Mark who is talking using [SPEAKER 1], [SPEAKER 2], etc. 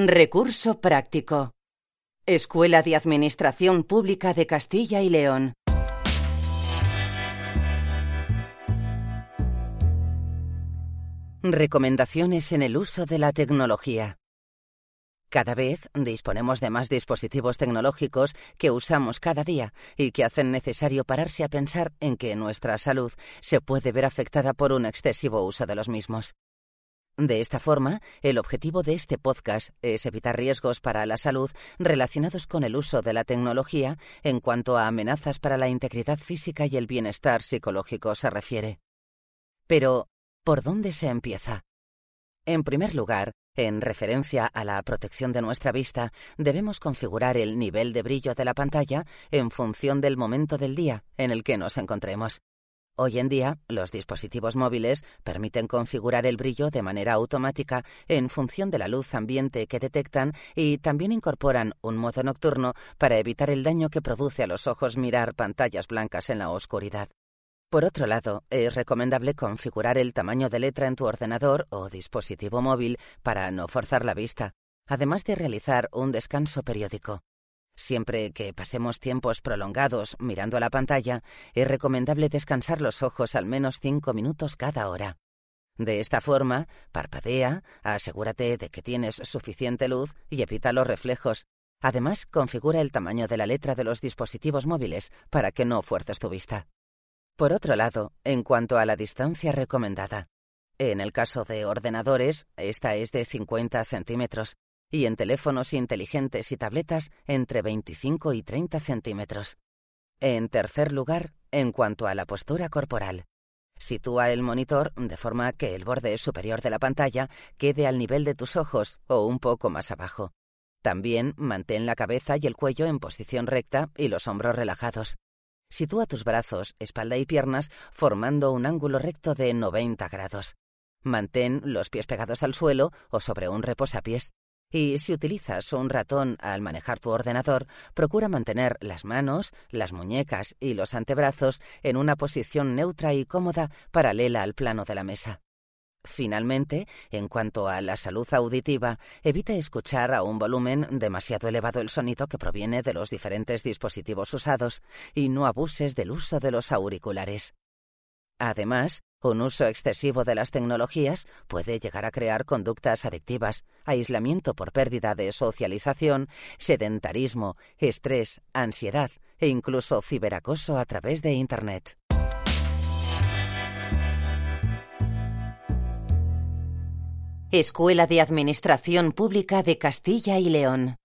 [SPEAKER 1] Recurso práctico. Escuela de Administración Pública de Castilla y León. Recomendaciones en el uso de la tecnología. Cada vez disponemos de más dispositivos tecnológicos que usamos cada día y que hacen necesario pararse a pensar en que nuestra salud se puede ver afectada por un excesivo uso de los mismos. De esta forma, el objetivo de este podcast es evitar riesgos para la salud relacionados con el uso de la tecnología en cuanto a amenazas para la integridad física y el bienestar psicológico se refiere. Pero, ¿por dónde se empieza? En primer lugar, en referencia a la protección de nuestra vista, debemos configurar el nivel de brillo de la pantalla en función del momento del día en el que nos encontremos. Hoy en día, los dispositivos móviles permiten configurar el brillo de manera automática en función de la luz ambiente que detectan y también incorporan un modo nocturno para evitar el daño que produce a los ojos mirar pantallas blancas en la oscuridad. Por otro lado, es recomendable configurar el tamaño de letra en tu ordenador o dispositivo móvil para no forzar la vista, además de realizar un descanso periódico. Siempre que pasemos tiempos prolongados mirando a la pantalla, es recomendable descansar los ojos al menos cinco minutos cada hora. De esta forma, parpadea, asegúrate de que tienes suficiente luz y evita los reflejos. Además, configura el tamaño de la letra de los dispositivos móviles para que no fuerces tu vista. Por otro lado, en cuanto a la distancia recomendada, en el caso de ordenadores, esta es de 50 centímetros y en teléfonos inteligentes y tabletas entre 25 y 30 centímetros. En tercer lugar, en cuanto a la postura corporal, sitúa el monitor de forma que el borde superior de la pantalla quede al nivel de tus ojos o un poco más abajo. También mantén la cabeza y el cuello en posición recta y los hombros relajados. Sitúa tus brazos, espalda y piernas formando un ángulo recto de 90 grados. Mantén los pies pegados al suelo o sobre un reposapiés. Y si utilizas un ratón al manejar tu ordenador, procura mantener las manos, las muñecas y los antebrazos en una posición neutra y cómoda paralela al plano de la mesa. Finalmente, en cuanto a la salud auditiva, evita escuchar a un volumen demasiado elevado el sonido que proviene de los diferentes dispositivos usados y no abuses del uso de los auriculares. Además, un uso excesivo de las tecnologías puede llegar a crear conductas adictivas, aislamiento por pérdida de socialización, sedentarismo, estrés, ansiedad e incluso ciberacoso a través de Internet. Escuela de Administración Pública de Castilla y León.